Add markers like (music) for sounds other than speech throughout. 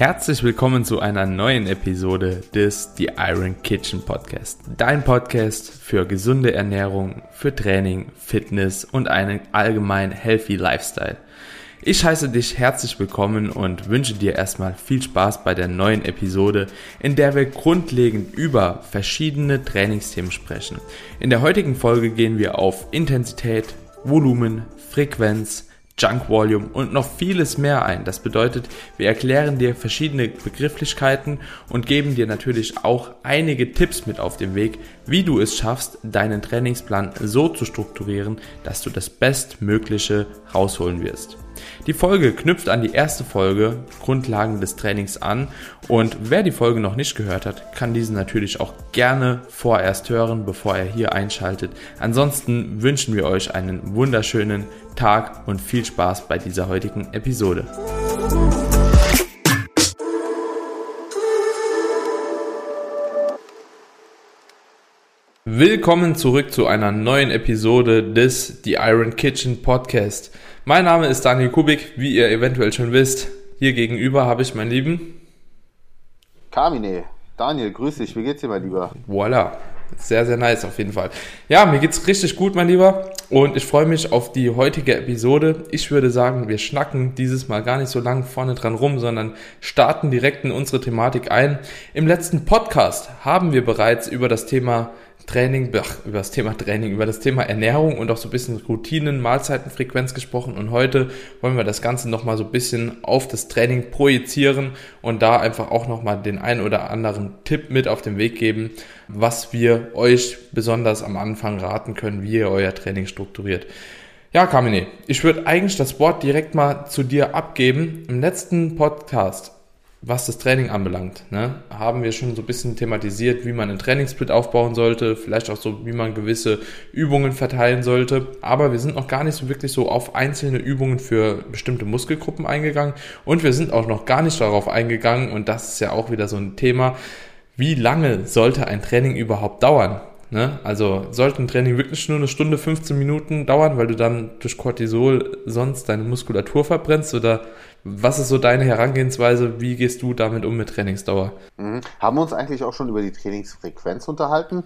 Herzlich willkommen zu einer neuen Episode des The Iron Kitchen Podcast. Dein Podcast für gesunde Ernährung, für Training, Fitness und einen allgemein healthy Lifestyle. Ich heiße dich herzlich willkommen und wünsche dir erstmal viel Spaß bei der neuen Episode, in der wir grundlegend über verschiedene Trainingsthemen sprechen. In der heutigen Folge gehen wir auf Intensität, Volumen, Frequenz, Junk Volume und noch vieles mehr ein. Das bedeutet, wir erklären dir verschiedene Begrifflichkeiten und geben dir natürlich auch einige Tipps mit auf den Weg, wie du es schaffst, deinen Trainingsplan so zu strukturieren, dass du das Bestmögliche rausholen wirst. Die Folge knüpft an die erste Folge Grundlagen des Trainings an und wer die Folge noch nicht gehört hat, kann diese natürlich auch gerne vorerst hören, bevor er hier einschaltet. Ansonsten wünschen wir euch einen wunderschönen Tag und viel Spaß bei dieser heutigen Episode. Willkommen zurück zu einer neuen Episode des The Iron Kitchen Podcast. Mein Name ist Daniel Kubik, wie ihr eventuell schon wisst. Hier gegenüber habe ich meinen lieben Carmine. Daniel, grüß dich. Wie geht's dir, mein Lieber? Voila. Sehr, sehr nice auf jeden Fall. Ja, mir geht's richtig gut, mein Lieber. Und ich freue mich auf die heutige Episode. Ich würde sagen, wir schnacken dieses Mal gar nicht so lang vorne dran rum, sondern starten direkt in unsere Thematik ein. Im letzten Podcast haben wir bereits über das Thema Training, ach, über das Thema Training, über das Thema Ernährung und auch so ein bisschen Routinen, Mahlzeitenfrequenz gesprochen und heute wollen wir das Ganze nochmal so ein bisschen auf das Training projizieren und da einfach auch nochmal den ein oder anderen Tipp mit auf den Weg geben, was wir euch besonders am Anfang raten können, wie ihr euer Training strukturiert. Ja, Kamine, ich würde eigentlich das Wort direkt mal zu dir abgeben. Im letzten Podcast was das Training anbelangt, ne, haben wir schon so ein bisschen thematisiert, wie man einen Trainingssplit aufbauen sollte, vielleicht auch so, wie man gewisse Übungen verteilen sollte. Aber wir sind noch gar nicht so wirklich so auf einzelne Übungen für bestimmte Muskelgruppen eingegangen und wir sind auch noch gar nicht darauf eingegangen und das ist ja auch wieder so ein Thema, wie lange sollte ein Training überhaupt dauern? Ne? Also sollte ein Training wirklich nur eine Stunde, 15 Minuten dauern, weil du dann durch Cortisol sonst deine Muskulatur verbrennst oder was ist so deine Herangehensweise? Wie gehst du damit um mit Trainingsdauer? Mhm. Haben wir uns eigentlich auch schon über die Trainingsfrequenz unterhalten?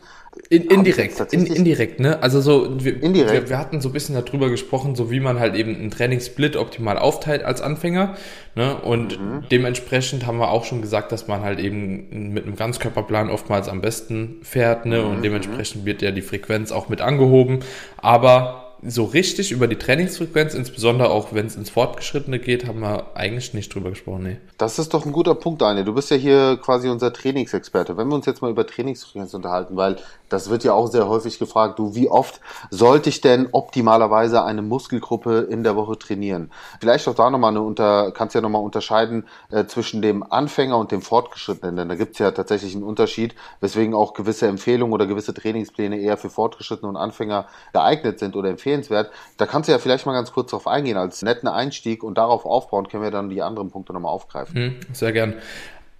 In, indirekt, in, indirekt, ne? Also so, wir. Wir, wir, hatten so ein bisschen darüber gesprochen, so wie man halt eben einen Trainingssplit optimal aufteilt als Anfänger, ne? Und mhm. dementsprechend haben wir auch schon gesagt, dass man halt eben mit einem Ganzkörperplan oftmals am besten fährt, ne? Und mhm. dementsprechend wird ja die Frequenz auch mit angehoben. Aber so richtig über die Trainingsfrequenz, insbesondere auch wenn es ins Fortgeschrittene geht, haben wir eigentlich nicht drüber gesprochen. Nee. Das ist doch ein guter Punkt, Daniel. Du bist ja hier quasi unser Trainingsexperte. Wenn wir uns jetzt mal über Trainingsfrequenz unterhalten, weil das wird ja auch sehr häufig gefragt, du, wie oft sollte ich denn optimalerweise eine Muskelgruppe in der Woche trainieren? Vielleicht auch da nochmal eine unter, kannst ja nochmal unterscheiden äh, zwischen dem Anfänger und dem Fortgeschrittenen, denn da gibt es ja tatsächlich einen Unterschied, weswegen auch gewisse Empfehlungen oder gewisse Trainingspläne eher für Fortgeschrittene und Anfänger geeignet sind oder empfehlen empfehlenswert. Da kannst du ja vielleicht mal ganz kurz darauf eingehen, als netten Einstieg und darauf aufbauen können wir dann die anderen Punkte nochmal aufgreifen. Mhm, sehr gern.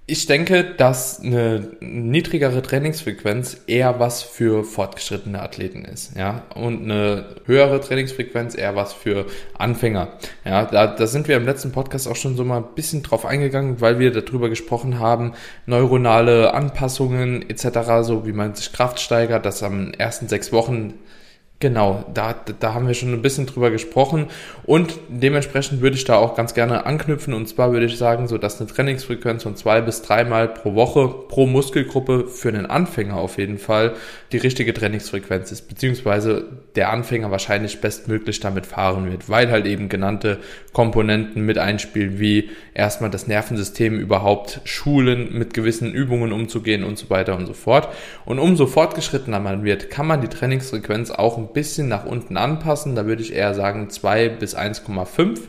Ich denke, dass eine niedrigere Trainingsfrequenz eher was für fortgeschrittene Athleten ist, ja, und eine höhere Trainingsfrequenz eher was für Anfänger. Ja, da, da sind wir im letzten Podcast auch schon so mal ein bisschen drauf eingegangen, weil wir darüber gesprochen haben, neuronale Anpassungen etc., so wie man sich Kraft steigert, dass am ersten sechs Wochen Genau, da, da haben wir schon ein bisschen drüber gesprochen und dementsprechend würde ich da auch ganz gerne anknüpfen und zwar würde ich sagen, so dass eine Trainingsfrequenz von zwei bis dreimal pro Woche pro Muskelgruppe für einen Anfänger auf jeden Fall die richtige Trainingsfrequenz ist, beziehungsweise der Anfänger wahrscheinlich bestmöglich damit fahren wird, weil halt eben genannte Komponenten mit einspielen, wie erstmal das Nervensystem überhaupt schulen, mit gewissen Übungen umzugehen und so weiter und so fort. Und umso fortgeschrittener man wird, kann man die Trainingsfrequenz auch ein bisschen nach unten anpassen. Da würde ich eher sagen 2 bis 1,5.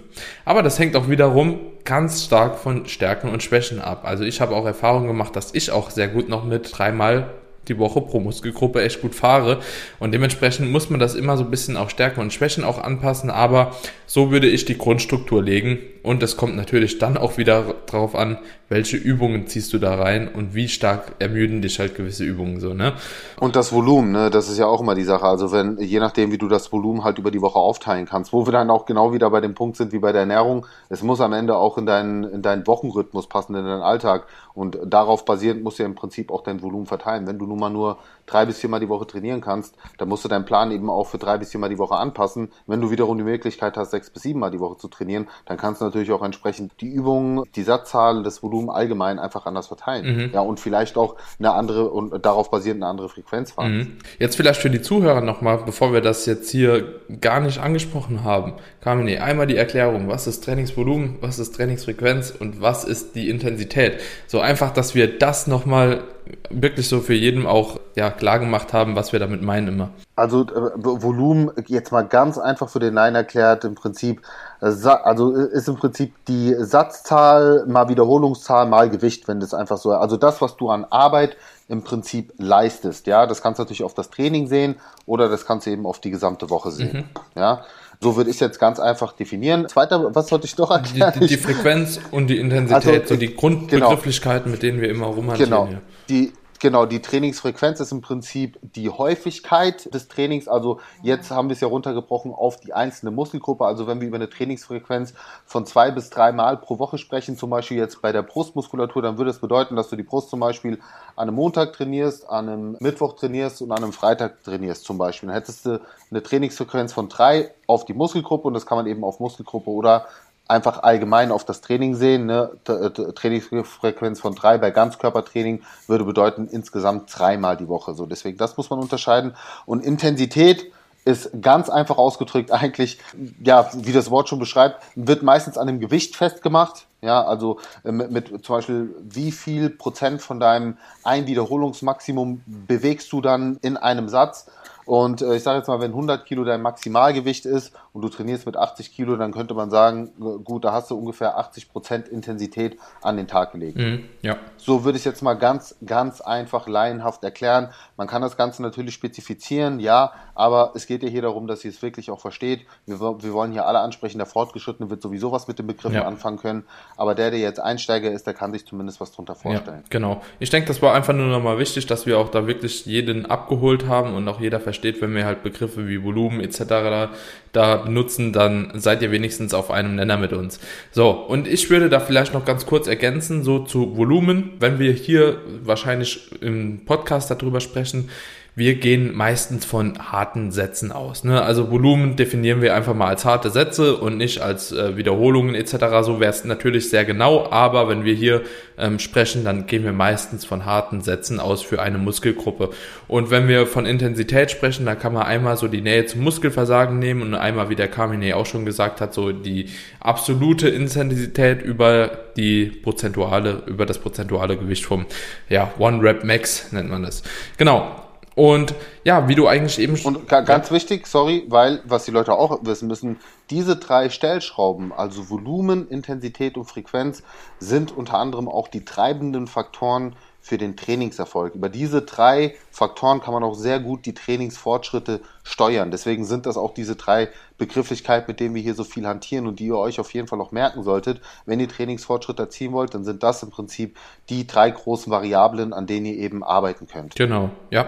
Aber das hängt auch wiederum ganz stark von Stärken und Schwächen ab. Also ich habe auch Erfahrung gemacht, dass ich auch sehr gut noch mit dreimal die Woche pro Muskelgruppe echt gut fahre. Und dementsprechend muss man das immer so ein bisschen auf Stärken und Schwächen auch anpassen. Aber so würde ich die Grundstruktur legen. Und es kommt natürlich dann auch wieder darauf an, welche Übungen ziehst du da rein und wie stark ermüden dich halt gewisse Übungen so, ne? Und das Volumen, ne, das ist ja auch immer die Sache. Also wenn, je nachdem, wie du das Volumen halt über die Woche aufteilen kannst, wo wir dann auch genau wieder bei dem Punkt sind wie bei der Ernährung, es muss am Ende auch in deinen, in deinen Wochenrhythmus passen, in deinen Alltag. Und darauf basierend musst du ja im Prinzip auch dein Volumen verteilen. Wenn du nun mal nur drei bis viermal die Woche trainieren kannst, dann musst du deinen Plan eben auch für drei bis viermal die Woche anpassen. Wenn du wiederum die Möglichkeit hast, sechs bis siebenmal die Woche zu trainieren, dann kannst du natürlich auch entsprechend die Übungen, die Satzzahl, das Volumen allgemein einfach anders verteilen. Mhm. Ja, und vielleicht auch eine andere und darauf basierend eine andere Frequenz fahren. Mhm. Jetzt vielleicht für die Zuhörer nochmal, bevor wir das jetzt hier gar nicht angesprochen haben, Kamine, einmal die Erklärung, was ist Trainingsvolumen, was ist Trainingsfrequenz und was ist die Intensität. So einfach, dass wir das nochmal wirklich so für jeden auch ja, klar gemacht haben, was wir damit meinen immer. Also äh, Volumen, jetzt mal ganz einfach für den Laien erklärt, im Prinzip, äh, also äh, ist im Prinzip die Satzzahl mal Wiederholungszahl mal Gewicht, wenn das einfach so, also das, was du an Arbeit im Prinzip leistest, ja, das kannst du natürlich auf das Training sehen oder das kannst du eben auf die gesamte Woche sehen, mhm. ja. So würde ich es jetzt ganz einfach definieren. Zweiter, was sollte ich noch erklären? Die, die, die Frequenz und die Intensität, (laughs) also, so die Grundbegrifflichkeiten, genau. mit denen wir immer rumhantieren. Genau. Die, Genau, die Trainingsfrequenz ist im Prinzip die Häufigkeit des Trainings. Also jetzt haben wir es ja runtergebrochen auf die einzelne Muskelgruppe. Also wenn wir über eine Trainingsfrequenz von zwei bis drei Mal pro Woche sprechen, zum Beispiel jetzt bei der Brustmuskulatur, dann würde es bedeuten, dass du die Brust zum Beispiel an einem Montag trainierst, an einem Mittwoch trainierst und an einem Freitag trainierst zum Beispiel. Dann hättest du eine Trainingsfrequenz von drei auf die Muskelgruppe und das kann man eben auf Muskelgruppe oder einfach allgemein auf das Training sehen. Ne? Trainingsfrequenz von drei bei Ganzkörpertraining würde bedeuten insgesamt dreimal die Woche. So deswegen das muss man unterscheiden. Und Intensität ist ganz einfach ausgedrückt eigentlich, ja, wie das Wort schon beschreibt, wird meistens an dem Gewicht festgemacht. Ja, also äh, mit, mit zum Beispiel, wie viel Prozent von deinem Einwiederholungsmaximum bewegst du dann in einem Satz? Und äh, ich sage jetzt mal, wenn 100 Kilo dein Maximalgewicht ist und du trainierst mit 80 Kilo, dann könnte man sagen, gut, da hast du ungefähr 80 Prozent Intensität an den Tag gelegt. Mhm, ja. So würde ich jetzt mal ganz, ganz einfach laienhaft erklären. Man kann das Ganze natürlich spezifizieren, ja, aber es geht ja hier darum, dass ihr es wirklich auch versteht. Wir, wir wollen hier alle ansprechen, der Fortgeschrittene wird sowieso was mit den Begriffen ja. anfangen können, aber der, der jetzt Einsteiger ist, der kann sich zumindest was drunter vorstellen. Ja, genau. Ich denke, das war einfach nur nochmal wichtig, dass wir auch da wirklich jeden abgeholt haben und auch jeder versteht, wenn wir halt Begriffe wie Volumen etc. da, da benutzen, dann seid ihr wenigstens auf einem Nenner mit uns. So, und ich würde da vielleicht noch ganz kurz ergänzen, so zu Volumen, wenn wir hier wahrscheinlich im Podcast darüber sprechen, Menschen wir gehen meistens von harten Sätzen aus. Ne? Also Volumen definieren wir einfach mal als harte Sätze und nicht als äh, Wiederholungen etc. So wäre es natürlich sehr genau, aber wenn wir hier ähm, sprechen, dann gehen wir meistens von harten Sätzen aus für eine Muskelgruppe. Und wenn wir von Intensität sprechen, dann kann man einmal so die Nähe zum Muskelversagen nehmen und einmal, wie der Carmine auch schon gesagt hat, so die absolute Intensität über die prozentuale, über das prozentuale Gewicht vom ja, One Rep Max nennt man das. Genau. Und ja, wie du eigentlich eben schon. Und ganz ja. wichtig, sorry, weil, was die Leute auch wissen müssen, diese drei Stellschrauben, also Volumen, Intensität und Frequenz, sind unter anderem auch die treibenden Faktoren für den Trainingserfolg. Über diese drei Faktoren kann man auch sehr gut die Trainingsfortschritte steuern. Deswegen sind das auch diese drei Begrifflichkeiten, mit denen wir hier so viel hantieren und die ihr euch auf jeden Fall auch merken solltet. Wenn ihr Trainingsfortschritte erzielen wollt, dann sind das im Prinzip die drei großen Variablen, an denen ihr eben arbeiten könnt. Genau, ja.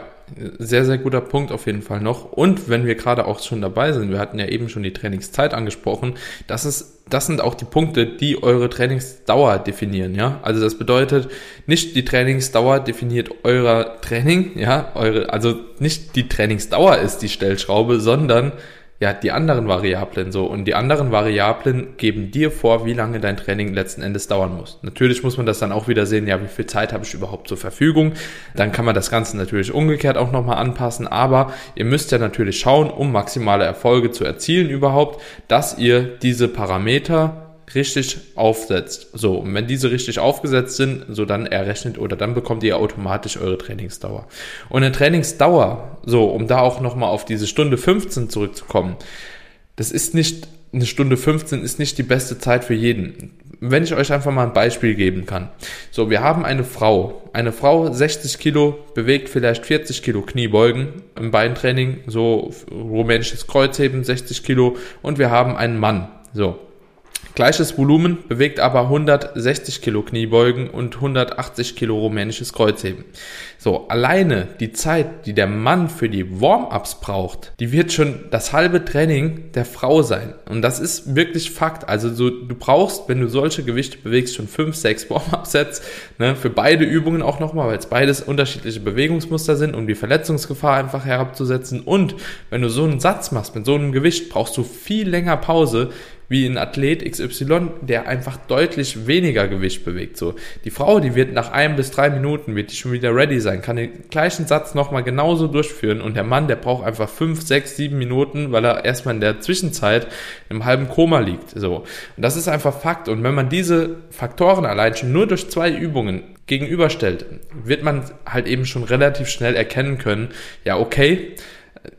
Sehr, sehr guter Punkt auf jeden Fall noch. Und wenn wir gerade auch schon dabei sind, wir hatten ja eben schon die Trainingszeit angesprochen, das ist das sind auch die Punkte, die eure Trainingsdauer definieren, ja. Also das bedeutet, nicht die Trainingsdauer definiert euer Training, ja, eure, also nicht die Trainingsdauer ist die Stellschraube, sondern ja, die anderen Variablen so. Und die anderen Variablen geben dir vor, wie lange dein Training letzten Endes dauern muss. Natürlich muss man das dann auch wieder sehen, ja, wie viel Zeit habe ich überhaupt zur Verfügung. Dann kann man das Ganze natürlich umgekehrt auch nochmal anpassen. Aber ihr müsst ja natürlich schauen, um maximale Erfolge zu erzielen überhaupt, dass ihr diese Parameter richtig aufsetzt. So, und wenn diese richtig aufgesetzt sind, so dann errechnet oder dann bekommt ihr automatisch eure Trainingsdauer. Und eine Trainingsdauer, so, um da auch nochmal auf diese Stunde 15 zurückzukommen, das ist nicht, eine Stunde 15 ist nicht die beste Zeit für jeden. Wenn ich euch einfach mal ein Beispiel geben kann. So, wir haben eine Frau. Eine Frau, 60 Kilo, bewegt vielleicht 40 Kilo Kniebeugen im Beintraining, so rumänisches Kreuzheben, 60 Kilo. Und wir haben einen Mann. So, Gleiches Volumen bewegt aber 160 Kilo Kniebeugen und 180 Kilo rumänisches Kreuzheben. So, alleine die Zeit, die der Mann für die Warm-ups braucht, die wird schon das halbe Training der Frau sein. Und das ist wirklich Fakt. Also so, du brauchst, wenn du solche Gewichte bewegst, schon 5, 6 Warm-up-Sets, ne, für beide Übungen auch nochmal, weil es beides unterschiedliche Bewegungsmuster sind, um die Verletzungsgefahr einfach herabzusetzen. Und wenn du so einen Satz machst mit so einem Gewicht, brauchst du viel länger Pause, wie ein Athlet XY, der einfach deutlich weniger Gewicht bewegt. So, die Frau, die wird nach ein bis drei Minuten wird die schon wieder ready sein, kann den gleichen Satz nochmal genauso durchführen und der Mann, der braucht einfach fünf, sechs, sieben Minuten, weil er erstmal in der Zwischenzeit im halben Koma liegt. So, und das ist einfach Fakt. Und wenn man diese Faktoren allein schon nur durch zwei Übungen gegenüberstellt, wird man halt eben schon relativ schnell erkennen können, ja, okay,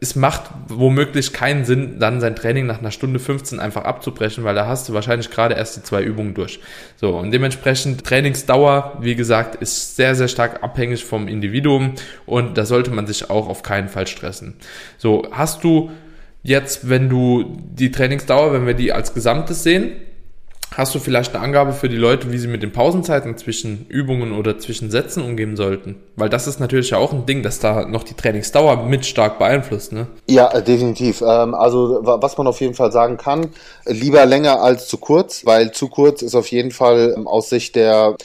es macht womöglich keinen Sinn, dann sein Training nach einer Stunde 15 einfach abzubrechen, weil da hast du wahrscheinlich gerade erst die zwei Übungen durch. So, und dementsprechend Trainingsdauer, wie gesagt, ist sehr, sehr stark abhängig vom Individuum und da sollte man sich auch auf keinen Fall stressen. So, hast du jetzt, wenn du die Trainingsdauer, wenn wir die als Gesamtes sehen, Hast du vielleicht eine Angabe für die Leute, wie sie mit den Pausenzeiten zwischen Übungen oder zwischen Sätzen umgehen sollten? Weil das ist natürlich ja auch ein Ding, dass da noch die Trainingsdauer mit stark beeinflusst, ne? Ja, äh, definitiv. Ähm, also was man auf jeden Fall sagen kann, lieber länger als zu kurz, weil zu kurz ist auf jeden Fall ähm, aus Sicht der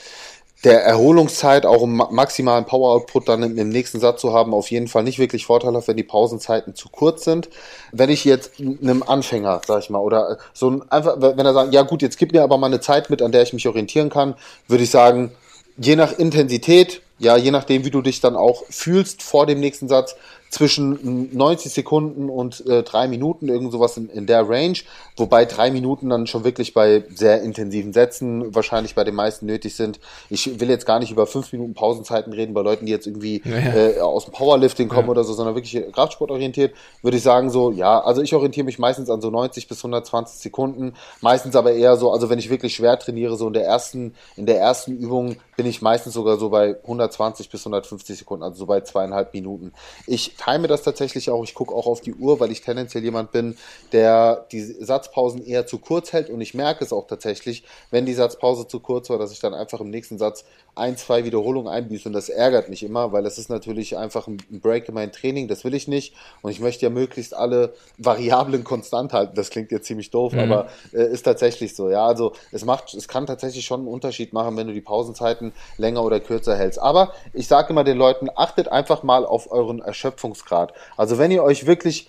der Erholungszeit, auch um maximalen Power-Output dann im, nächsten Satz zu haben, auf jeden Fall nicht wirklich vorteilhaft, wenn die Pausenzeiten zu kurz sind. Wenn ich jetzt einem Anfänger, sag ich mal, oder so ein, einfach, wenn er sagt, ja gut, jetzt gib mir aber mal eine Zeit mit, an der ich mich orientieren kann, würde ich sagen, je nach Intensität, ja, je nachdem, wie du dich dann auch fühlst vor dem nächsten Satz, zwischen 90 Sekunden und äh, drei Minuten, irgend sowas in, in der Range, wobei drei Minuten dann schon wirklich bei sehr intensiven Sätzen wahrscheinlich bei den meisten nötig sind. Ich will jetzt gar nicht über fünf Minuten Pausenzeiten reden bei Leuten, die jetzt irgendwie ja, ja. Äh, aus dem Powerlifting kommen ja. oder so, sondern wirklich Kraftsport orientiert, würde ich sagen so, ja, also ich orientiere mich meistens an so 90 bis 120 Sekunden, meistens aber eher so, also wenn ich wirklich schwer trainiere, so in der ersten, in der ersten Übung bin ich meistens sogar so bei 120 bis 150 Sekunden, also so bei zweieinhalb Minuten. Ich time das tatsächlich auch. Ich gucke auch auf die Uhr, weil ich tendenziell jemand bin, der die Satzpausen eher zu kurz hält und ich merke es auch tatsächlich, wenn die Satzpause zu kurz war, dass ich dann einfach im nächsten Satz ein, zwei Wiederholungen einbüße und das ärgert mich immer, weil das ist natürlich einfach ein Break in mein Training, das will ich nicht und ich möchte ja möglichst alle Variablen konstant halten. Das klingt jetzt ziemlich doof, mhm. aber äh, ist tatsächlich so. Ja, also es macht, es kann tatsächlich schon einen Unterschied machen, wenn du die Pausenzeiten länger oder kürzer hältst. Aber ich sage immer den Leuten, achtet einfach mal auf euren Erschöpfungsgrad. Also wenn ihr euch wirklich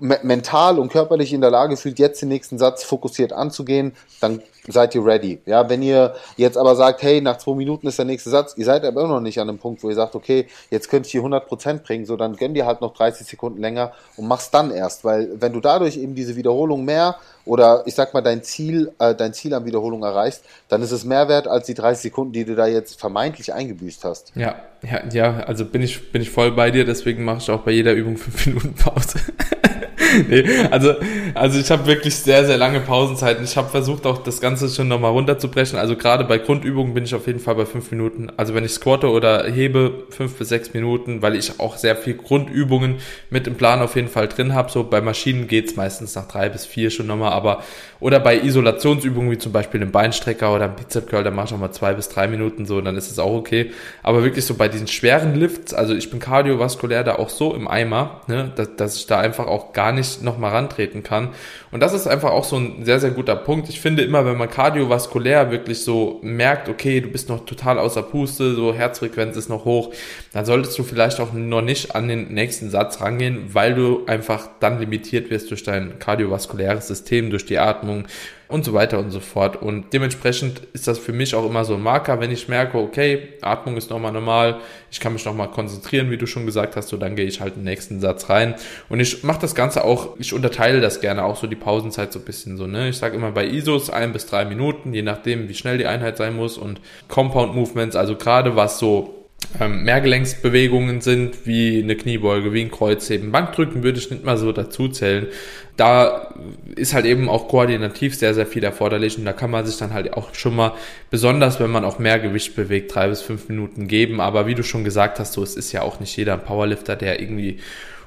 mental und körperlich in der Lage fühlt, jetzt den nächsten Satz fokussiert anzugehen, dann seid ihr ready. Ja, wenn ihr jetzt aber sagt, hey, nach zwei Minuten ist der nächste Satz, ihr seid aber immer noch nicht an dem Punkt, wo ihr sagt, okay, jetzt könnt ihr 100% bringen, so dann gönn dir halt noch 30 Sekunden länger und mach's dann erst, weil wenn du dadurch eben diese Wiederholung mehr oder ich sag mal dein Ziel, äh, dein Ziel an Wiederholung erreichst, dann ist es mehr wert als die 30 Sekunden, die du da jetzt vermeintlich eingebüßt hast. Ja, ja, ja, also bin ich, bin ich voll bei dir, deswegen mache ich auch bei jeder Übung fünf Minuten Pause. (laughs) (laughs) nee, also, also ich habe wirklich sehr, sehr lange Pausenzeiten. Ich habe versucht, auch das Ganze schon nochmal runterzubrechen. Also gerade bei Grundübungen bin ich auf jeden Fall bei fünf Minuten. Also wenn ich squatte oder hebe, fünf bis sechs Minuten, weil ich auch sehr viel Grundübungen mit im Plan auf jeden Fall drin habe. So bei Maschinen geht's meistens nach drei bis vier schon nochmal, aber oder bei Isolationsübungen wie zum Beispiel einem Beinstrecker oder einem Bizep Curl, da mache ich auch mal zwei bis drei Minuten so, dann ist es auch okay. Aber wirklich so bei diesen schweren Lifts, also ich bin kardiovaskulär da auch so im Eimer, ne, dass, dass ich da einfach auch gar nicht nochmal rantreten kann. Und das ist einfach auch so ein sehr, sehr guter Punkt. Ich finde immer, wenn man kardiovaskulär wirklich so merkt, okay, du bist noch total außer Puste, so Herzfrequenz ist noch hoch, dann solltest du vielleicht auch noch nicht an den nächsten Satz rangehen, weil du einfach dann limitiert wirst durch dein kardiovaskuläres System, durch die Atmung und so weiter und so fort. Und dementsprechend ist das für mich auch immer so ein Marker, wenn ich merke, okay, Atmung ist nochmal normal, ich kann mich nochmal konzentrieren, wie du schon gesagt hast, so dann gehe ich halt den nächsten Satz rein. Und ich mache das Ganze auch, ich unterteile das gerne auch so die Pausenzeit so ein bisschen so, ne? Ich sage immer bei ISOs ein bis drei Minuten, je nachdem, wie schnell die Einheit sein muss und Compound Movements, also gerade was so ähm, Mehrgelenksbewegungen sind, wie eine Kniebeuge, wie ein Kreuzheben. Bankdrücken würde ich nicht mal so dazu zählen. Da ist halt eben auch koordinativ sehr, sehr viel erforderlich und da kann man sich dann halt auch schon mal, besonders wenn man auch mehr Gewicht bewegt, drei bis fünf Minuten geben. Aber wie du schon gesagt hast, so, es ist ja auch nicht jeder ein Powerlifter, der irgendwie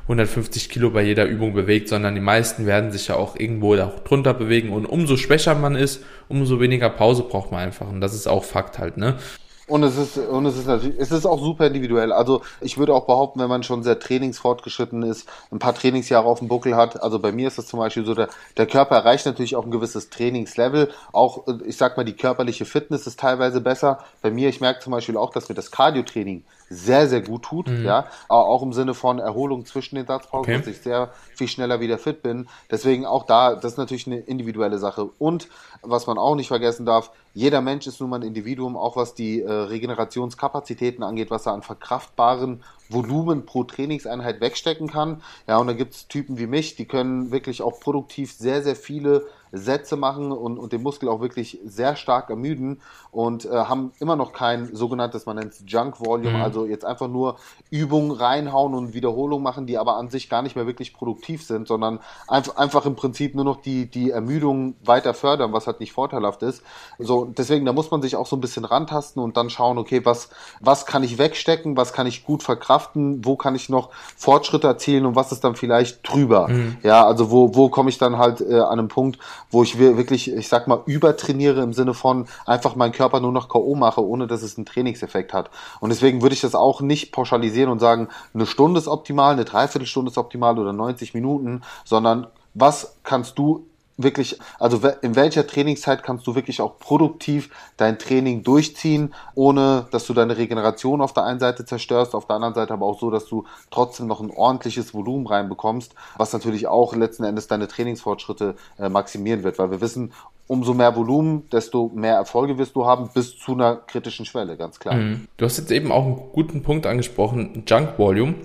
150 Kilo bei jeder Übung bewegt, sondern die meisten werden sich ja auch irgendwo auch drunter bewegen und umso schwächer man ist, umso weniger Pause braucht man einfach und das ist auch Fakt halt, ne? Und es ist, und es ist natürlich, es ist auch super individuell. Also ich würde auch behaupten, wenn man schon sehr trainingsfortgeschritten ist, ein paar Trainingsjahre auf dem Buckel hat, also bei mir ist das zum Beispiel so, der, der Körper erreicht natürlich auch ein gewisses Trainingslevel. Auch, ich sag mal, die körperliche Fitness ist teilweise besser. Bei mir, ich merke zum Beispiel auch, dass mir das Cardio-Training sehr, sehr gut tut, mhm. ja, auch im Sinne von Erholung zwischen den Satzpausen, okay. dass ich sehr viel schneller wieder fit bin. Deswegen auch da, das ist natürlich eine individuelle Sache. Und was man auch nicht vergessen darf, jeder Mensch ist nun mal ein Individuum, auch was die äh, Regenerationskapazitäten angeht, was er an verkraftbaren Volumen pro Trainingseinheit wegstecken kann. Ja, und da gibt es Typen wie mich, die können wirklich auch produktiv sehr, sehr viele Sätze machen und, und den Muskel auch wirklich sehr stark ermüden und äh, haben immer noch kein sogenanntes, man nennt es Junk Volume, mhm. also jetzt einfach nur Übungen reinhauen und Wiederholungen machen, die aber an sich gar nicht mehr wirklich produktiv sind, sondern einfach, einfach im Prinzip nur noch die, die Ermüdung weiter fördern, was halt nicht vorteilhaft ist. So, deswegen, da muss man sich auch so ein bisschen rantasten und dann schauen, okay, was, was kann ich wegstecken, was kann ich gut verkraften, wo kann ich noch Fortschritte erzielen und was ist dann vielleicht drüber. Mhm. Ja, also wo, wo komme ich dann halt äh, an einem Punkt, wo ich wirklich, ich sag mal, übertrainiere im Sinne von einfach meinen Körper nur noch K.O. mache, ohne dass es einen Trainingseffekt hat. Und deswegen würde ich das auch nicht pauschalisieren und sagen, eine Stunde ist optimal, eine Dreiviertelstunde ist optimal oder 90 Minuten, sondern was kannst du wirklich, also in welcher Trainingszeit kannst du wirklich auch produktiv dein Training durchziehen, ohne dass du deine Regeneration auf der einen Seite zerstörst, auf der anderen Seite aber auch so, dass du trotzdem noch ein ordentliches Volumen reinbekommst, was natürlich auch letzten Endes deine Trainingsfortschritte äh, maximieren wird, weil wir wissen, umso mehr Volumen, desto mehr Erfolge wirst du haben, bis zu einer kritischen Schwelle, ganz klar. Mhm. Du hast jetzt eben auch einen guten Punkt angesprochen, Junk Volume.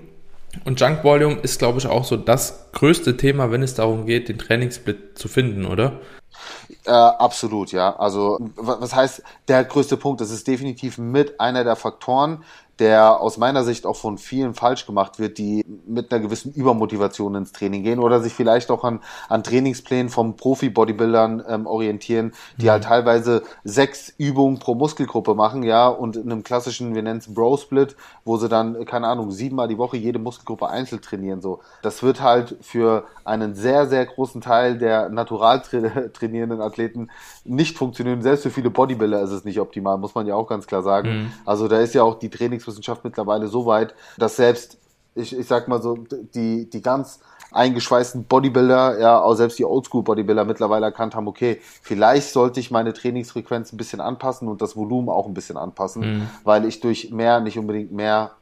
Und Junk Volume ist, glaube ich, auch so das größte Thema, wenn es darum geht, den Trainingssplit zu finden, oder? Äh, absolut, ja. Also, was heißt der größte Punkt? Das ist definitiv mit einer der Faktoren, der aus meiner Sicht auch von vielen falsch gemacht wird, die mit einer gewissen Übermotivation ins Training gehen oder sich vielleicht auch an, an Trainingsplänen vom Profi-Bodybuildern ähm, orientieren, die mhm. halt teilweise sechs Übungen pro Muskelgruppe machen, ja, und in einem klassischen, wir nennen es Bro-Split, wo sie dann, keine Ahnung, siebenmal die Woche jede Muskelgruppe einzeln trainieren, so. Das wird halt für einen sehr, sehr großen Teil der natural tra (laughs) trainierenden Athleten nicht funktionieren. Selbst für viele Bodybuilder ist es nicht optimal, muss man ja auch ganz klar sagen. Mhm. Also da ist ja auch die Trainings Ernährungswissenschaft mittlerweile so weit, dass selbst, ich, ich sag mal so, die, die ganz eingeschweißten Bodybuilder, ja, auch selbst die Oldschool-Bodybuilder mittlerweile erkannt haben, okay, vielleicht sollte ich meine Trainingsfrequenz ein bisschen anpassen und das Volumen auch ein bisschen anpassen, mhm. weil ich durch mehr nicht unbedingt mehr,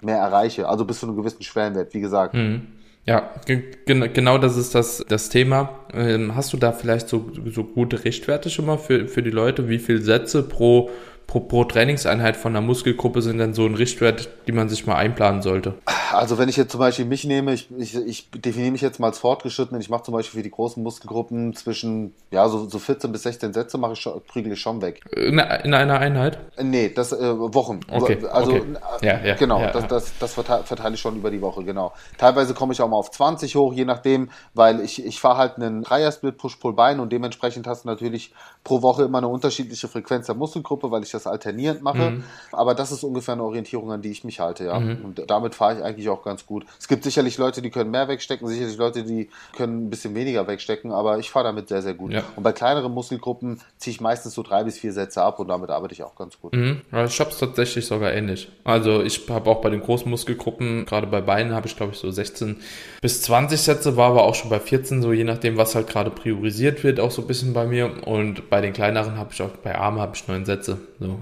mehr erreiche. Also bis zu einem gewissen Schwellenwert, wie gesagt. Mhm. Ja, genau das ist das, das Thema. Ähm, hast du da vielleicht so, so gute Richtwerte schon mal für, für die Leute? Wie viele Sätze pro pro, pro Trainingseinheit von einer Muskelgruppe sind dann so ein Richtwert, die man sich mal einplanen sollte? Also wenn ich jetzt zum Beispiel mich nehme, ich, ich, ich definiere mich jetzt mal als fortgeschritten, ich mache zum Beispiel für die großen Muskelgruppen zwischen, ja, so, so 14 bis 16 Sätze mache ich schon, prügel ich schon weg. In, in einer Einheit? Nee, das äh, Wochen. Okay. Also okay. Ja, ja, genau, ja, das, das, das verteile, verteile ich schon über die Woche, genau. Teilweise komme ich auch mal auf 20 hoch, je nachdem, weil ich, ich fahre halt einen Dreier-Split Push-Pull-Bein und dementsprechend hast du natürlich pro Woche immer eine unterschiedliche Frequenz der Muskelgruppe, weil ich das alternierend mache. Mhm. Aber das ist ungefähr eine Orientierung, an die ich mich halte, ja. Mhm. Und damit fahre ich eigentlich auch ganz gut. Es gibt sicherlich Leute, die können mehr wegstecken, sicherlich Leute, die können ein bisschen weniger wegstecken, aber ich fahre damit sehr, sehr gut. Ja. Und bei kleineren Muskelgruppen ziehe ich meistens so drei bis vier Sätze ab und damit arbeite ich auch ganz gut. Mhm. Ich habe es tatsächlich sogar ähnlich. Also ich habe auch bei den großen Muskelgruppen, gerade bei Beinen, habe ich glaube ich so 16 bis 20 Sätze, war aber auch schon bei 14, so je nachdem, was halt gerade priorisiert wird, auch so ein bisschen bei mir. Und bei den kleineren habe ich auch, bei Armen habe ich neun Sätze. So.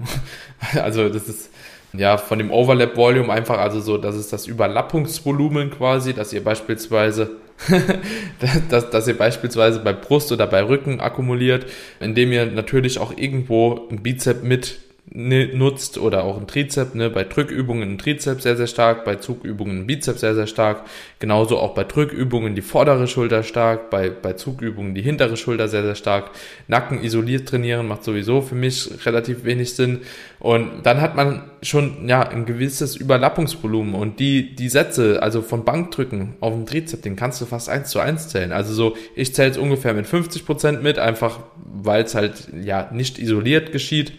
(laughs) Also das ist ja von dem Overlap Volume einfach also so, das ist das Überlappungsvolumen quasi, dass ihr beispielsweise (laughs) dass, dass ihr beispielsweise bei Brust oder bei Rücken akkumuliert, indem ihr natürlich auch irgendwo ein Bizep mit nutzt oder auch ein Trizep, ne, bei Drückübungen ein Trizep sehr, sehr stark, bei Zugübungen ein Bizeps sehr, sehr stark, genauso auch bei Drückübungen die vordere Schulter stark, bei, bei Zugübungen die hintere Schulter sehr, sehr stark, Nacken isoliert trainieren macht sowieso für mich relativ wenig Sinn. Und dann hat man schon, ja, ein gewisses Überlappungsvolumen. Und die, die Sätze, also von Bankdrücken auf dem Trizep, den kannst du fast eins zu eins zählen, also so, ich zähle es ungefähr mit 50 Prozent mit, einfach weil es halt, ja, nicht isoliert geschieht,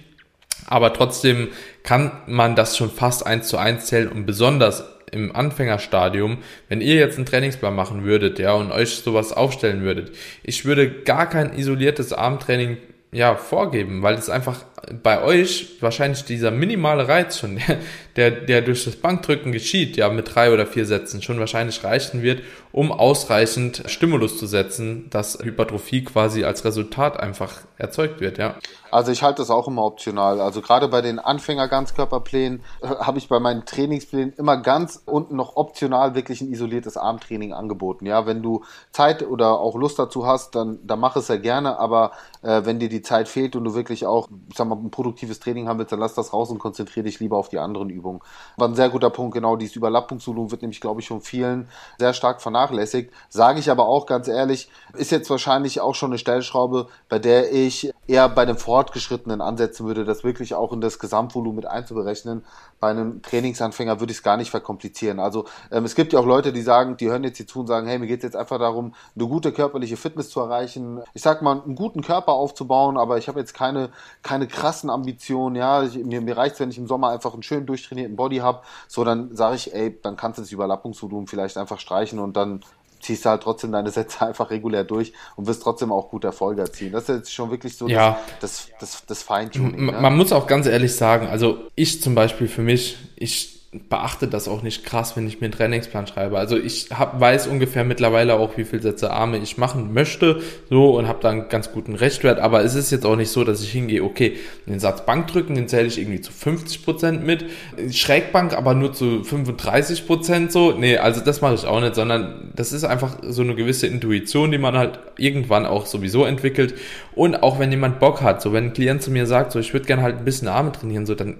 aber trotzdem kann man das schon fast eins zu eins zählen und besonders im Anfängerstadium, wenn ihr jetzt einen Trainingsplan machen würdet, ja, und euch sowas aufstellen würdet, ich würde gar kein isoliertes Armtraining ja, vorgeben, weil es einfach bei euch wahrscheinlich dieser minimale Reiz schon, (laughs) der, der, der durch das Bankdrücken geschieht, ja, mit drei oder vier Sätzen schon wahrscheinlich reichen wird, um ausreichend Stimulus zu setzen, dass Hypertrophie quasi als Resultat einfach erzeugt wird, ja. Also ich halte das auch immer optional. Also gerade bei den Anfänger-Ganzkörperplänen äh, habe ich bei meinen Trainingsplänen immer ganz unten noch optional wirklich ein isoliertes Armtraining angeboten. Ja, wenn du Zeit oder auch Lust dazu hast, dann, dann mach es sehr gerne. Aber äh, wenn dir die Zeit fehlt und du wirklich auch, sag mal, ein produktives Training haben willst, dann lass das raus und konzentriere dich lieber auf die anderen Übungen. War ein sehr guter Punkt, genau dieses Überlappungsvolumen wird nämlich, glaube ich, von vielen sehr stark vernachlässigt. Sage ich aber auch ganz ehrlich, ist jetzt wahrscheinlich auch schon eine Stellschraube, bei der ich eher bei dem Vor Fortgeschrittenen ansetzen würde, das wirklich auch in das Gesamtvolumen mit einzuberechnen. Bei einem Trainingsanfänger würde ich es gar nicht verkomplizieren. Also ähm, es gibt ja auch Leute, die sagen, die hören jetzt hier zu und sagen, hey, mir geht es jetzt einfach darum, eine gute körperliche Fitness zu erreichen. Ich sag mal, einen guten Körper aufzubauen, aber ich habe jetzt keine, keine krassen Ambitionen. Ja, ich, mir, mir reicht es, wenn ich im Sommer einfach einen schön durchtrainierten Body habe. So, dann sage ich, ey, dann kannst du das Überlappungsvolumen vielleicht einfach streichen und dann ziehst halt trotzdem deine Sätze (laughs) einfach regulär durch und wirst trotzdem auch gut Erfolge erzielen. Das ist jetzt schon wirklich so ja. das, das, das Feintuning. Ne? Man muss auch ganz ehrlich sagen, also ich zum Beispiel für mich, ich beachte das auch nicht krass, wenn ich mir einen Trainingsplan schreibe. Also ich hab, weiß ungefähr mittlerweile auch, wie viel Sätze Arme ich machen möchte, so und habe da einen ganz guten Rechtwert. Aber es ist jetzt auch nicht so, dass ich hingehe, okay, den Satz Bankdrücken, den zähle ich irgendwie zu 50 Prozent mit, Schrägbank aber nur zu 35 Prozent so. Nee, also das mache ich auch nicht, sondern das ist einfach so eine gewisse Intuition, die man halt irgendwann auch sowieso entwickelt. Und auch wenn jemand Bock hat, so wenn ein Klient zu mir sagt, so ich würde gerne halt ein bisschen Arme trainieren, so dann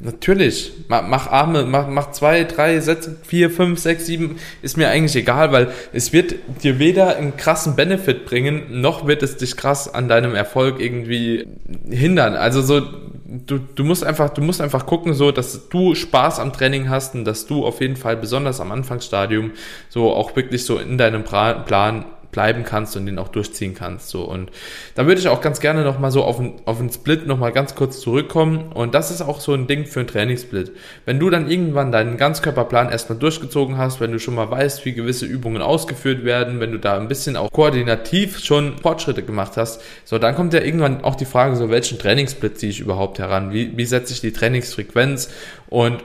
natürlich mach, Arme, mach, mach zwei, drei Sätze, vier, fünf, sechs, sieben, ist mir eigentlich egal, weil es wird dir weder einen krassen Benefit bringen, noch wird es dich krass an deinem Erfolg irgendwie hindern. Also so, du, du musst einfach, du musst einfach gucken, so, dass du Spaß am Training hast und dass du auf jeden Fall besonders am Anfangsstadium so auch wirklich so in deinem Plan bleiben kannst und den auch durchziehen kannst. So und da würde ich auch ganz gerne noch mal so auf einen, auf einen Split noch mal ganz kurz zurückkommen und das ist auch so ein Ding für einen Trainingssplit. Wenn du dann irgendwann deinen Ganzkörperplan erstmal durchgezogen hast, wenn du schon mal weißt, wie gewisse Übungen ausgeführt werden, wenn du da ein bisschen auch koordinativ schon Fortschritte gemacht hast, so dann kommt ja irgendwann auch die Frage, so welchen Trainingssplit ziehe ich überhaupt heran? Wie, wie setze ich die Trainingsfrequenz und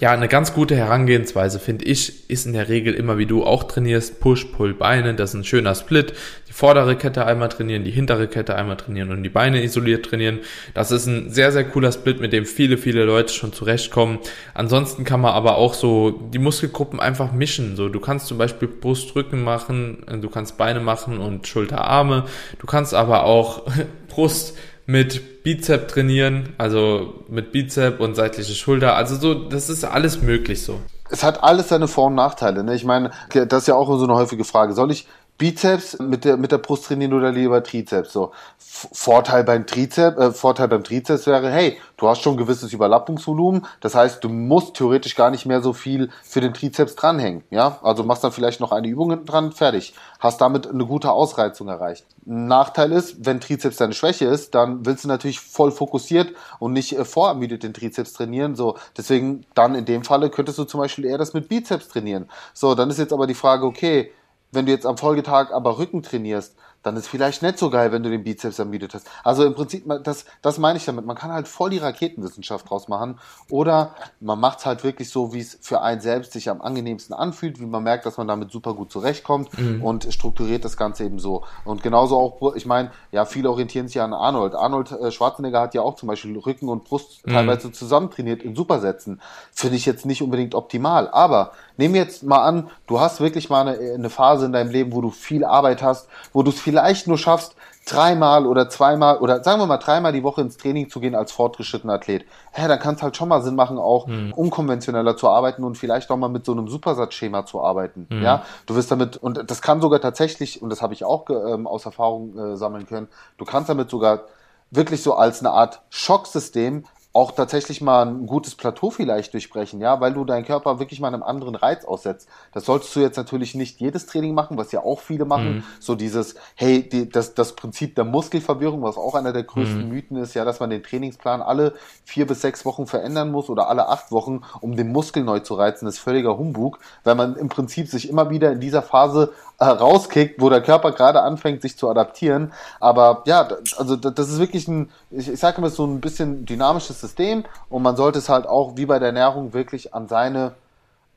ja, eine ganz gute Herangehensweise, finde ich, ist in der Regel immer, wie du auch trainierst, Push, Pull, Beine, das ist ein schöner Split. Die vordere Kette einmal trainieren, die hintere Kette einmal trainieren und die Beine isoliert trainieren. Das ist ein sehr, sehr cooler Split, mit dem viele, viele Leute schon zurechtkommen. Ansonsten kann man aber auch so die Muskelgruppen einfach mischen. So, du kannst zum Beispiel Brustrücken machen, du kannst Beine machen und Schulterarme. Du kannst aber auch (laughs) Brust mit Bizep trainieren, also mit Bizep und seitliche Schulter. Also so, das ist alles möglich so. Es hat alles seine Vor- und Nachteile. Ne? Ich meine, das ist ja auch so eine häufige Frage. Soll ich Bizeps mit der, mit der Brust trainieren oder lieber Trizeps. So. Vorteil beim Trizeps, äh, Vorteil beim Trizeps wäre, hey, du hast schon ein gewisses Überlappungsvolumen. Das heißt, du musst theoretisch gar nicht mehr so viel für den Trizeps dranhängen. Ja, also machst dann vielleicht noch eine Übung hinten dran, fertig. Hast damit eine gute Ausreizung erreicht. Nachteil ist, wenn Trizeps deine Schwäche ist, dann willst du natürlich voll fokussiert und nicht äh, vorermüdet den Trizeps trainieren. So, deswegen dann in dem Falle könntest du zum Beispiel eher das mit Bizeps trainieren. So, dann ist jetzt aber die Frage, okay, wenn du jetzt am Folgetag aber Rücken trainierst, dann ist vielleicht nicht so geil, wenn du den Bizeps ermüdet hast. Also im Prinzip, das, das meine ich damit. Man kann halt voll die Raketenwissenschaft draus machen. Oder man macht es halt wirklich so, wie es für einen selbst sich am angenehmsten anfühlt, wie man merkt, dass man damit super gut zurechtkommt mhm. und strukturiert das Ganze eben so. Und genauso auch, ich meine, ja, viele orientieren sich an Arnold. Arnold äh, Schwarzenegger hat ja auch zum Beispiel Rücken und Brust mhm. teilweise zusammen trainiert in Supersätzen. Finde ich jetzt nicht unbedingt optimal. Aber nehmen wir jetzt mal an, du hast wirklich mal eine, eine Phase in deinem Leben, wo du viel Arbeit hast, wo du es vielleicht nur schaffst, dreimal oder zweimal oder sagen wir mal dreimal die Woche ins Training zu gehen als fortgeschrittener Athlet. Hä, dann kann es halt schon mal Sinn machen, auch mhm. unkonventioneller zu arbeiten und vielleicht auch mal mit so einem Supersatzschema zu arbeiten. Mhm. Ja, du wirst damit, und das kann sogar tatsächlich, und das habe ich auch ähm, aus Erfahrung äh, sammeln können, du kannst damit sogar wirklich so als eine Art Schocksystem auch tatsächlich mal ein gutes Plateau vielleicht durchbrechen, ja, weil du deinen Körper wirklich mal einem anderen Reiz aussetzt. Das solltest du jetzt natürlich nicht jedes Training machen, was ja auch viele machen. Mhm. So dieses, hey, die, das, das Prinzip der Muskelverwirrung, was auch einer der größten mhm. Mythen ist, ja, dass man den Trainingsplan alle vier bis sechs Wochen verändern muss oder alle acht Wochen, um den Muskel neu zu reizen, ist völliger Humbug, weil man im Prinzip sich immer wieder in dieser Phase äh, rauskickt, wo der Körper gerade anfängt, sich zu adaptieren. Aber ja, also das ist wirklich ein, ich, ich sage immer so ein bisschen dynamisches System und man sollte es halt auch wie bei der Ernährung wirklich an seine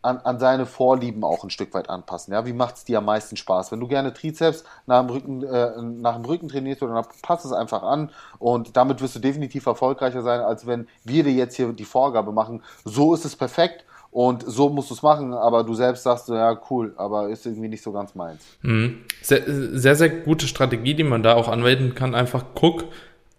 an, an seine Vorlieben auch ein Stück weit anpassen. Ja, wie macht es dir am meisten Spaß? Wenn du gerne Trizeps nach dem Rücken, äh, nach dem Rücken trainierst, dann passt es einfach an und damit wirst du definitiv erfolgreicher sein, als wenn wir dir jetzt hier die Vorgabe machen. So ist es perfekt und so musst du es machen, aber du selbst sagst so, ja, cool, aber ist irgendwie nicht so ganz meins. Mhm. Sehr, sehr, sehr gute Strategie, die man da auch anwenden kann. Einfach guck,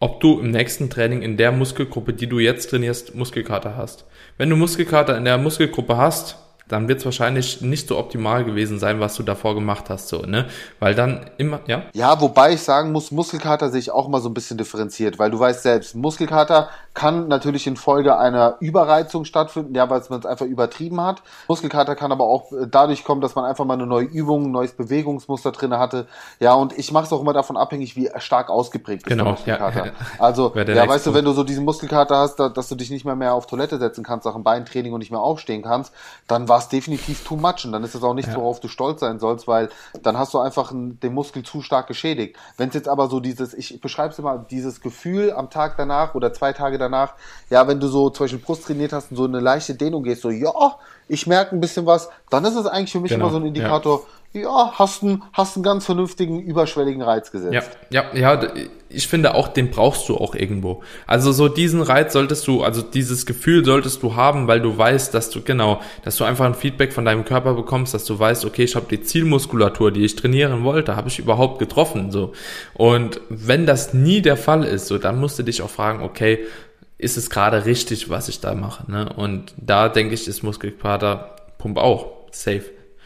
ob du im nächsten Training in der Muskelgruppe, die du jetzt trainierst, Muskelkater hast. Wenn du Muskelkater in der Muskelgruppe hast, dann wird es wahrscheinlich nicht so optimal gewesen sein, was du davor gemacht hast, so, ne? Weil dann immer, ja? Ja, wobei ich sagen muss, Muskelkater sehe ich auch mal so ein bisschen differenziert, weil du weißt selbst, Muskelkater kann natürlich in Folge einer Überreizung stattfinden, ja, weil man es einfach übertrieben hat. Muskelkater kann aber auch äh, dadurch kommen, dass man einfach mal eine neue Übung, ein neues Bewegungsmuster drin hatte. Ja, und ich mache es auch immer davon abhängig, wie stark ausgeprägt ist genau, der Muskelkater. Ja. Also, ja, weißt du, wenn du so diesen Muskelkater hast, dass du dich nicht mehr mehr auf Toilette setzen kannst nach einem Beintraining und nicht mehr aufstehen kannst, dann war es definitiv too much und dann ist das auch nichts, ja. worauf du stolz sein sollst, weil dann hast du einfach den Muskel zu stark geschädigt. Wenn es jetzt aber so dieses, ich beschreibe es immer, dieses Gefühl am Tag danach oder zwei Tage danach, ja, wenn du so zum Beispiel Brust trainiert hast und so eine leichte Dehnung gehst, so, ja, ich merke ein bisschen was, dann ist es eigentlich für mich genau, immer so ein Indikator, ja ja, hast einen, hast einen ganz vernünftigen, überschwelligen Reiz gesetzt. Ja, ja, ja, ich finde auch, den brauchst du auch irgendwo. Also so diesen Reiz solltest du, also dieses Gefühl solltest du haben, weil du weißt, dass du, genau, dass du einfach ein Feedback von deinem Körper bekommst, dass du weißt, okay, ich habe die Zielmuskulatur, die ich trainieren wollte, habe ich überhaupt getroffen, so. Und wenn das nie der Fall ist, so, dann musst du dich auch fragen, okay, ist es gerade richtig, was ich da mache, ne? Und da denke ich, ist Muskelkater Pump auch safe.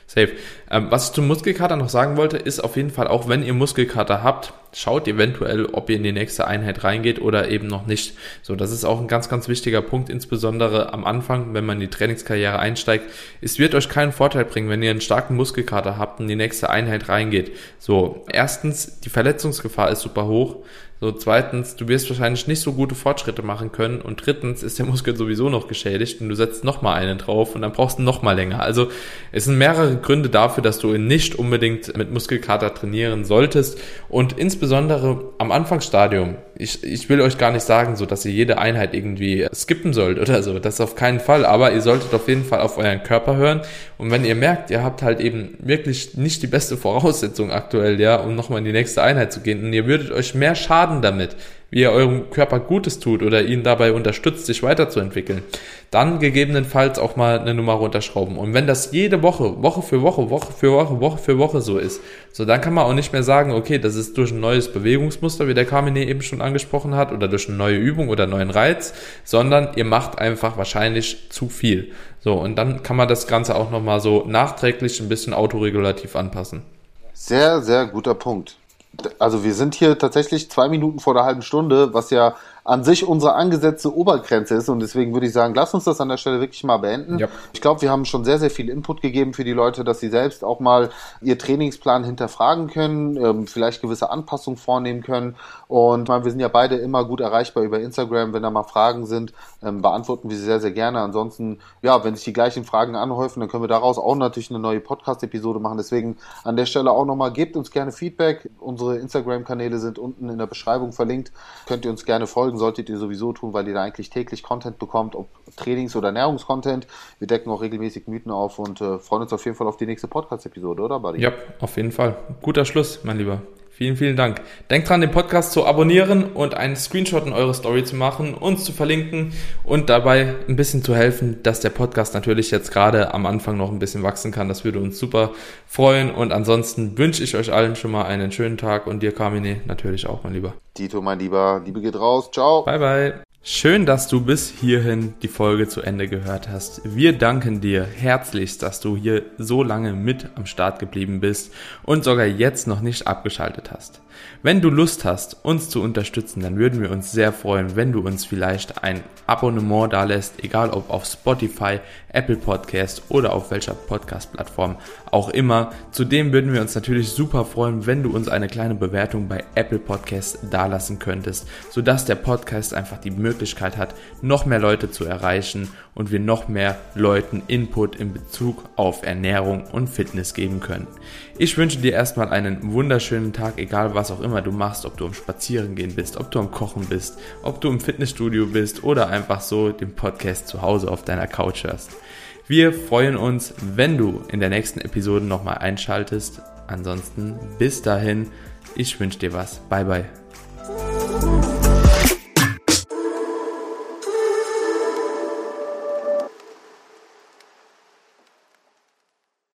Safe. Ähm, was ich zum Muskelkater noch sagen wollte, ist auf jeden Fall, auch wenn ihr Muskelkater habt, schaut eventuell, ob ihr in die nächste Einheit reingeht oder eben noch nicht. So, das ist auch ein ganz, ganz wichtiger Punkt, insbesondere am Anfang, wenn man in die Trainingskarriere einsteigt. Es wird euch keinen Vorteil bringen, wenn ihr einen starken Muskelkater habt und in die nächste Einheit reingeht. So, erstens, die Verletzungsgefahr ist super hoch. So, zweitens, du wirst wahrscheinlich nicht so gute Fortschritte machen können. Und drittens ist der Muskel sowieso noch geschädigt und du setzt nochmal einen drauf und dann brauchst du nochmal länger. Also es sind mehrere Gründe dafür, dass du ihn nicht unbedingt mit Muskelkater trainieren solltest. Und insbesondere am Anfangsstadium, ich, ich will euch gar nicht sagen, so dass ihr jede Einheit irgendwie skippen sollt oder so. Das ist auf keinen Fall. Aber ihr solltet auf jeden Fall auf euren Körper hören. Und wenn ihr merkt, ihr habt halt eben wirklich nicht die beste Voraussetzung aktuell, ja, um nochmal in die nächste Einheit zu gehen und ihr würdet euch mehr Schaden Schaden damit, wie ihr eurem Körper Gutes tut oder ihn dabei unterstützt, sich weiterzuentwickeln, dann gegebenenfalls auch mal eine Nummer runterschrauben. Und wenn das jede Woche, Woche für Woche, Woche für Woche, Woche für Woche so ist, so dann kann man auch nicht mehr sagen, okay, das ist durch ein neues Bewegungsmuster, wie der Carmine eben schon angesprochen hat, oder durch eine neue Übung oder einen neuen Reiz, sondern ihr macht einfach wahrscheinlich zu viel. So, und dann kann man das Ganze auch nochmal so nachträglich ein bisschen autoregulativ anpassen. Sehr, sehr guter Punkt also wir sind hier tatsächlich zwei Minuten vor der halben Stunde, was ja an sich unsere angesetzte Obergrenze ist. Und deswegen würde ich sagen, lass uns das an der Stelle wirklich mal beenden. Ja. Ich glaube, wir haben schon sehr, sehr viel Input gegeben für die Leute, dass sie selbst auch mal ihr Trainingsplan hinterfragen können, ähm, vielleicht gewisse Anpassungen vornehmen können. Und wir sind ja beide immer gut erreichbar über Instagram. Wenn da mal Fragen sind, ähm, beantworten wir sie sehr, sehr gerne. Ansonsten, ja, wenn sich die gleichen Fragen anhäufen, dann können wir daraus auch natürlich eine neue Podcast-Episode machen. Deswegen an der Stelle auch nochmal, gebt uns gerne Feedback. Unsere Instagram-Kanäle sind unten in der Beschreibung verlinkt. Könnt ihr uns gerne folgen folgen solltet ihr sowieso tun, weil ihr da eigentlich täglich Content bekommt, ob Trainings- oder Ernährungskontent. Wir decken auch regelmäßig Mythen auf und äh, freuen uns auf jeden Fall auf die nächste Podcast-Episode, oder, Buddy? Ja, auf jeden Fall. Guter Schluss, mein Lieber. Vielen, vielen Dank. Denkt dran, den Podcast zu abonnieren und einen Screenshot in eure Story zu machen, uns zu verlinken und dabei ein bisschen zu helfen, dass der Podcast natürlich jetzt gerade am Anfang noch ein bisschen wachsen kann. Das würde uns super freuen. Und ansonsten wünsche ich euch allen schon mal einen schönen Tag und dir, Carmine, natürlich auch, mein Lieber. Tito, mein Lieber. Liebe geht raus. Ciao. Bye, bye. Schön, dass du bis hierhin die Folge zu Ende gehört hast. Wir danken dir herzlichst, dass du hier so lange mit am Start geblieben bist und sogar jetzt noch nicht abgeschaltet hast. Wenn du Lust hast, uns zu unterstützen, dann würden wir uns sehr freuen, wenn du uns vielleicht ein Abonnement da lässt, egal ob auf Spotify, Apple Podcast oder auf welcher Podcast-Plattform auch immer. Zudem würden wir uns natürlich super freuen, wenn du uns eine kleine Bewertung bei Apple Podcast dalassen könntest, sodass der Podcast einfach die Möglichkeit hat, noch mehr Leute zu erreichen und wir noch mehr Leuten Input in Bezug auf Ernährung und Fitness geben können. Ich wünsche dir erstmal einen wunderschönen Tag, egal was auch immer du machst, ob du am Spazierengehen bist, ob du am Kochen bist, ob du im Fitnessstudio bist oder einfach so den Podcast zu Hause auf deiner Couch hörst. Wir freuen uns, wenn du in der nächsten Episode nochmal einschaltest. Ansonsten bis dahin, ich wünsche dir was. Bye bye.